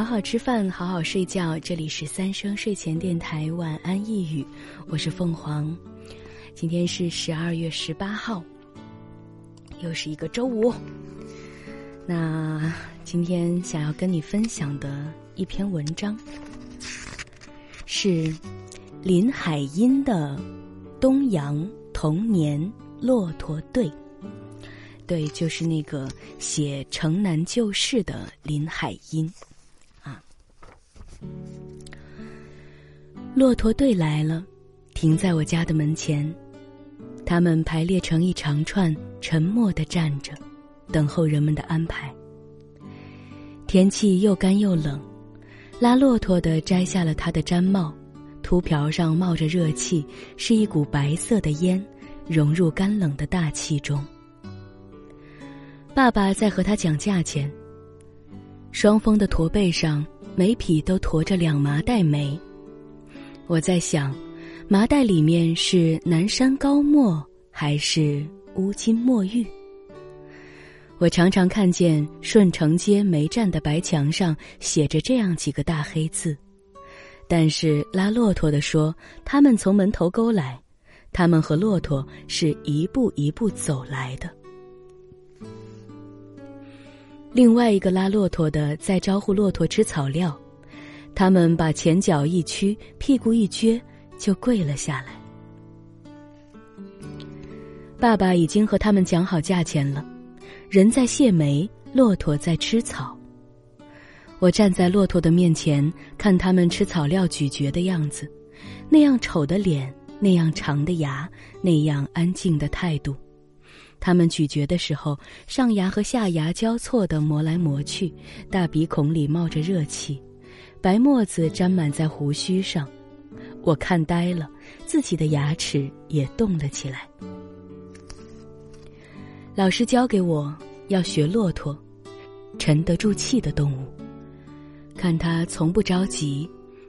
好好吃饭，好好睡觉。这里是三生睡前电台晚安一语，我是凤凰。今天是十二月十八号，又是一个周五。那今天想要跟你分享的一篇文章，是林海音的《东阳童年骆驼队》。对，就是那个写《城南旧事》的林海音。骆驼队来了，停在我家的门前。他们排列成一长串，沉默的站着，等候人们的安排。天气又干又冷，拉骆驼的摘下了他的毡帽，秃瓢上冒着热气，是一股白色的烟，融入干冷的大气中。爸爸在和他讲价钱。双峰的驼背上。每匹都驮着两麻袋煤，我在想，麻袋里面是南山高墨还是乌金墨玉？我常常看见顺城街煤站的白墙上写着这样几个大黑字，但是拉骆驼的说，他们从门头沟来，他们和骆驼是一步一步走来的。另外一个拉骆驼的在招呼骆驼吃草料，他们把前脚一屈，屁股一撅，就跪了下来。爸爸已经和他们讲好价钱了，人在卸煤，骆驼在吃草。我站在骆驼的面前，看他们吃草料咀嚼的样子，那样丑的脸，那样长的牙，那样安静的态度。他们咀嚼的时候，上牙和下牙交错的磨来磨去，大鼻孔里冒着热气，白沫子沾满在胡须上。我看呆了，自己的牙齿也动了起来。老师教给我要学骆驼，沉得住气的动物。看它从不着急，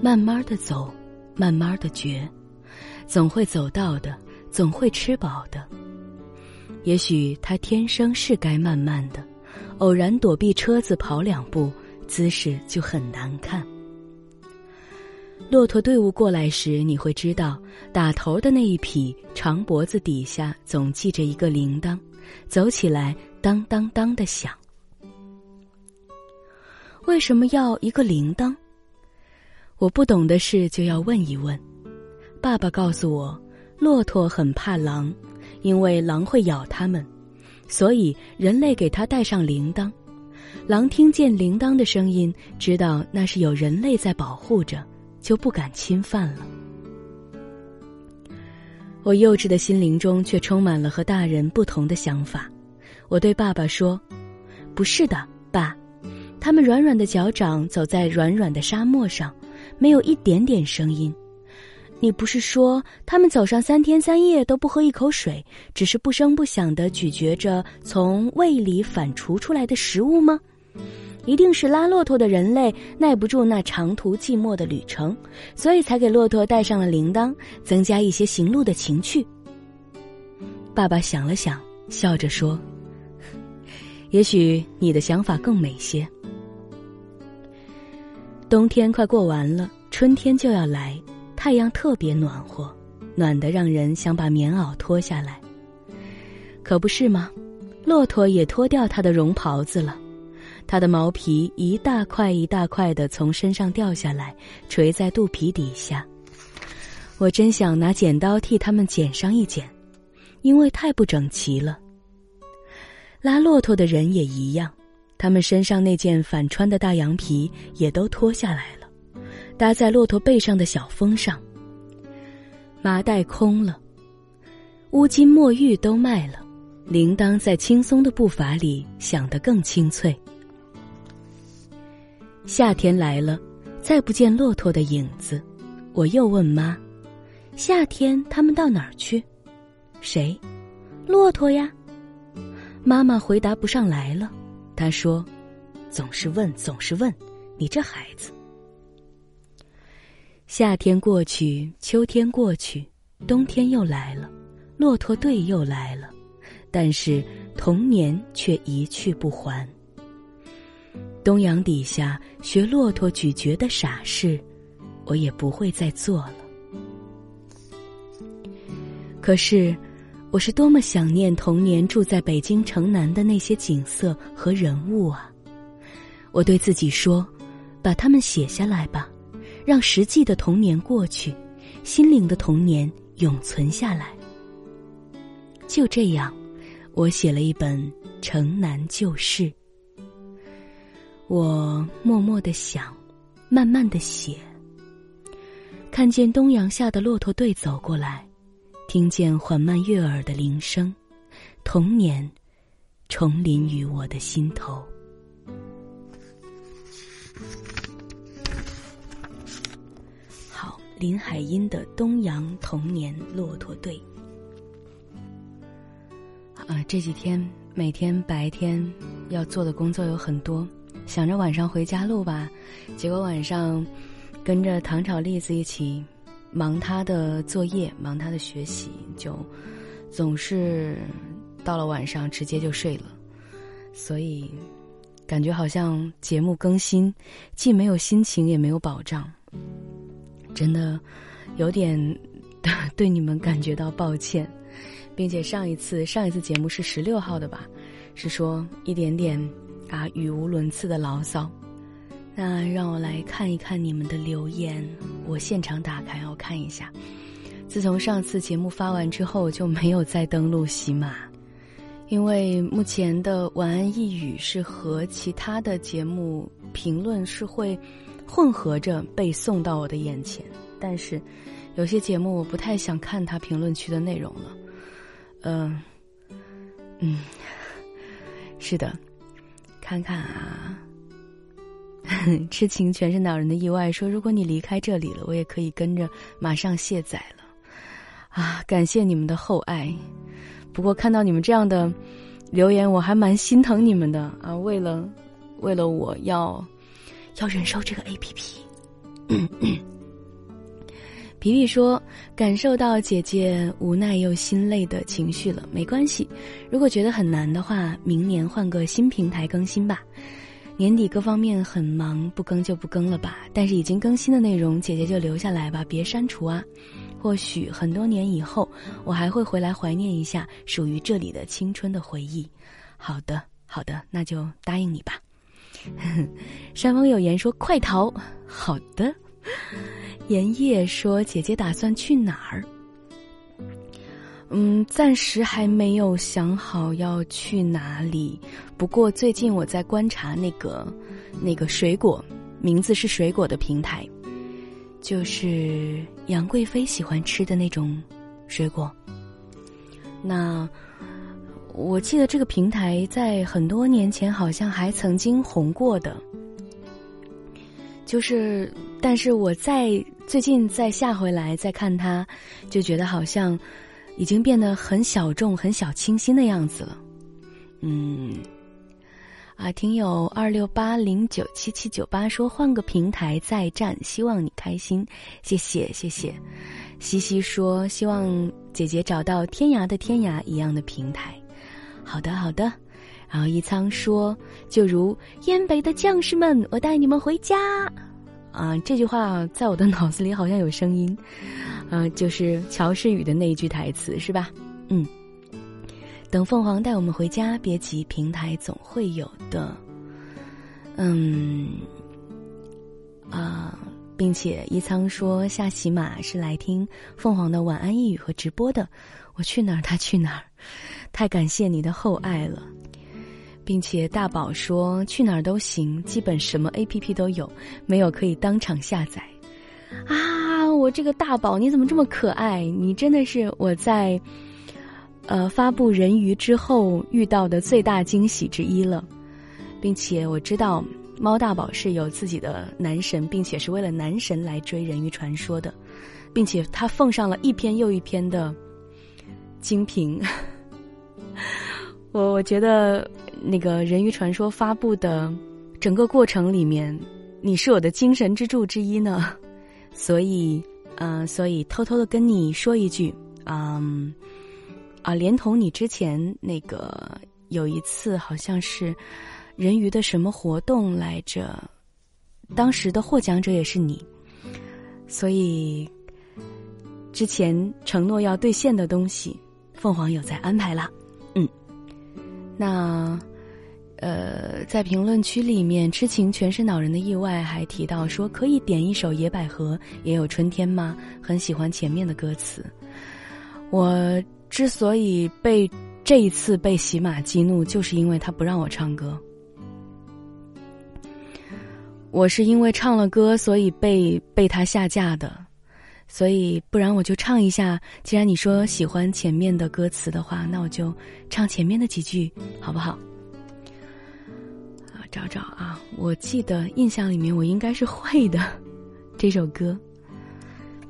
慢慢的走，慢慢的嚼，总会走到的，总会吃饱的。也许他天生是该慢慢的，偶然躲避车子跑两步，姿势就很难看。骆驼队伍过来时，你会知道，打头的那一匹长脖子底下总系着一个铃铛，走起来当当当的响。为什么要一个铃铛？我不懂的事就要问一问。爸爸告诉我，骆驼很怕狼。因为狼会咬它们，所以人类给它带上铃铛。狼听见铃铛的声音，知道那是有人类在保护着，就不敢侵犯了。我幼稚的心灵中却充满了和大人不同的想法。我对爸爸说：“不是的，爸，他们软软的脚掌走在软软的沙漠上，没有一点点声音。”你不是说他们走上三天三夜都不喝一口水，只是不声不响的咀嚼着从胃里反刍出来的食物吗？一定是拉骆驼的人类耐不住那长途寂寞的旅程，所以才给骆驼带上了铃铛，增加一些行路的情趣。爸爸想了想，笑着说：“也许你的想法更美些。”冬天快过完了，春天就要来。太阳特别暖和，暖得让人想把棉袄脱下来。可不是吗？骆驼也脱掉它的绒袍子了，它的毛皮一大块一大块的从身上掉下来，垂在肚皮底下。我真想拿剪刀替它们剪上一剪，因为太不整齐了。拉骆驼的人也一样，他们身上那件反穿的大羊皮也都脱下来了。搭在骆驼背上的小峰上，麻袋空了，乌金墨玉都卖了，铃铛在轻松的步伐里响得更清脆。夏天来了，再不见骆驼的影子，我又问妈：“夏天他们到哪儿去？”谁？骆驼呀。妈妈回答不上来了，她说：“总是问，总是问，你这孩子。”夏天过去，秋天过去，冬天又来了，骆驼队又来了，但是童年却一去不还。东阳底下学骆驼咀嚼的傻事，我也不会再做了。可是，我是多么想念童年住在北京城南的那些景色和人物啊！我对自己说：“把它们写下来吧，让实际的童年过去，心灵的童年永存下来。”就这样，我写了一本《城南旧事》。我默默的想，慢慢的写。看见东阳下的骆驼队走过来，听见缓慢悦耳的铃声，童年重临于我的心头。林海音的《东阳童年骆驼队》。啊，这几天每天白天要做的工作有很多，想着晚上回家录吧，结果晚上跟着糖炒栗子一起忙他的作业，忙他的学习，就总是到了晚上直接就睡了，所以感觉好像节目更新既没有心情也没有保障，真的有点对你们感觉到抱歉。并且上一次上一次节目是十六号的吧，是说一点点啊语无伦次的牢骚。那让我来看一看你们的留言，我现场打开我看一下。自从上次节目发完之后，就没有再登录喜马，因为目前的晚安一语是和其他的节目评论是会混合着被送到我的眼前，但是有些节目我不太想看他评论区的内容了。嗯，嗯，是的，看看啊，痴情全是恼人的意外。说如果你离开这里了，我也可以跟着马上卸载了。啊，感谢你们的厚爱。不过看到你们这样的留言，我还蛮心疼你们的啊。为了为了我要要忍受这个 A P P。皮皮说：“感受到姐姐无奈又心累的情绪了，没关系。如果觉得很难的话，明年换个新平台更新吧。年底各方面很忙，不更就不更了吧。但是已经更新的内容，姐姐就留下来吧，别删除啊。或许很多年以后，我还会回来怀念一下属于这里的青春的回忆。好的，好的，那就答应你吧。山峰有言说：快逃。好的。”言叶说：“姐姐打算去哪儿？嗯，暂时还没有想好要去哪里。不过最近我在观察那个那个水果，名字是水果的平台，就是杨贵妃喜欢吃的那种水果。那我记得这个平台在很多年前好像还曾经红过的。”就是，但是我在最近再下回来再看它，就觉得好像已经变得很小众、很小清新的样子了。嗯，啊，听友二六八零九七七九八说换个平台再战，希望你开心，谢谢谢谢。西西说希望姐姐找到天涯的天涯一样的平台。好的好的。然后一仓说：“就如燕北的将士们，我带你们回家。”啊，这句话在我的脑子里好像有声音，啊，就是乔世宇的那一句台词，是吧？嗯。等凤凰带我们回家，别急，平台总会有的。嗯。啊，并且一仓说下喜马是来听凤凰的晚安一语和直播的，我去哪儿他去哪儿，太感谢你的厚爱了。并且大宝说去哪儿都行，基本什么 A P P 都有，没有可以当场下载。啊，我这个大宝你怎么这么可爱？你真的是我在，呃，发布人鱼之后遇到的最大惊喜之一了。并且我知道猫大宝是有自己的男神，并且是为了男神来追人鱼传说的，并且他奉上了一篇又一篇的精品。我我觉得。那个人鱼传说发布的整个过程里面，你是我的精神支柱之一呢，所以，嗯，所以偷偷的跟你说一句，嗯，啊，连同你之前那个有一次好像是人鱼的什么活动来着？当时的获奖者也是你，所以之前承诺要兑现的东西，凤凰有在安排了。那呃，在评论区里面，痴情全是恼人的意外还提到说，可以点一首《野百合》，也有春天吗？很喜欢前面的歌词。我之所以被这一次被喜马激怒，就是因为他不让我唱歌。我是因为唱了歌，所以被被他下架的，所以不然我就唱一下。既然你说喜欢前面的歌词的话，那我就唱前面的几句，好不好？啊，找找啊，我记得印象里面我应该是会的这首歌，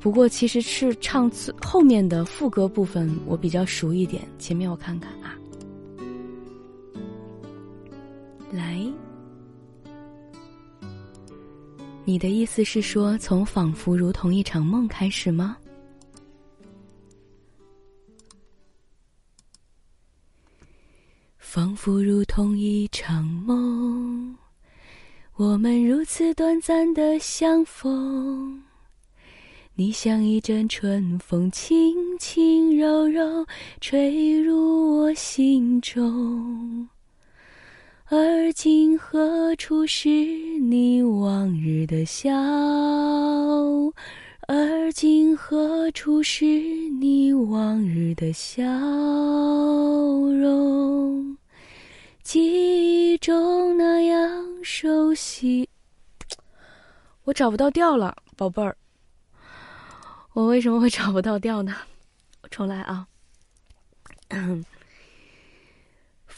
不过其实是唱最后面的副歌部分我比较熟一点，前面我看看你的意思是说，从仿佛如同一场梦开始吗？仿佛如同一场梦，我们如此短暂的相逢。你像一阵春风，轻轻柔柔吹入我心中。而今何处是你往日的笑？而今何处是你往日的笑容？记忆中那样熟悉。我找不到调了，宝贝儿。我为什么会找不到调呢？重来啊。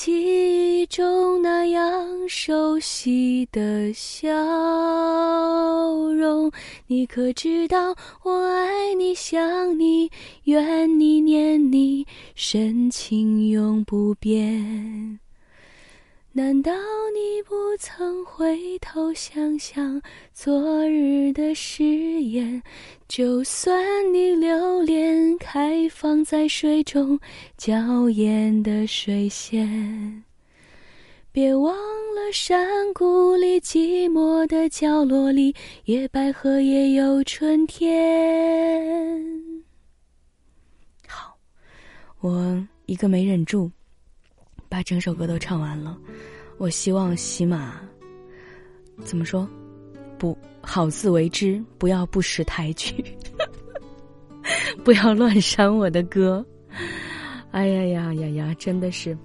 记忆中那样熟悉的笑容，你可知道我爱你、想你、怨你、念你，深情永不变。难道你不曾回头想想昨日的誓言？就算你留恋开放在水中娇艳的水仙，别忘了山谷里寂寞的角落里，野百合也有春天。好，我一个没忍住。把整首歌都唱完了，我希望喜马怎么说？不好自为之，不要不识抬举，不要乱删我的歌。哎呀呀呀呀！真的是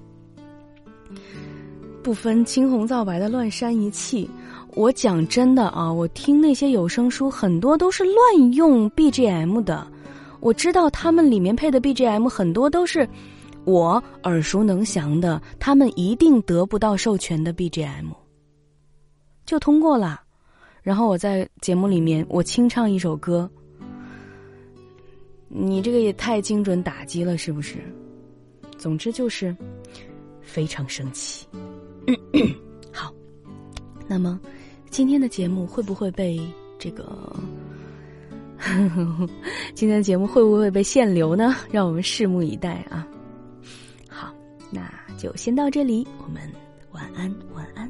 不分青红皂白的乱删一气。我讲真的啊，我听那些有声书，很多都是乱用 BGM 的。我知道他们里面配的 BGM 很多都是。我耳熟能详的，他们一定得不到授权的 BGM，就通过了。然后我在节目里面我清唱一首歌，你这个也太精准打击了，是不是？总之就是非常生气。好，那么今天的节目会不会被这个？今天的节目会不会被限流呢？让我们拭目以待啊！那就先到这里，我们晚安，晚安，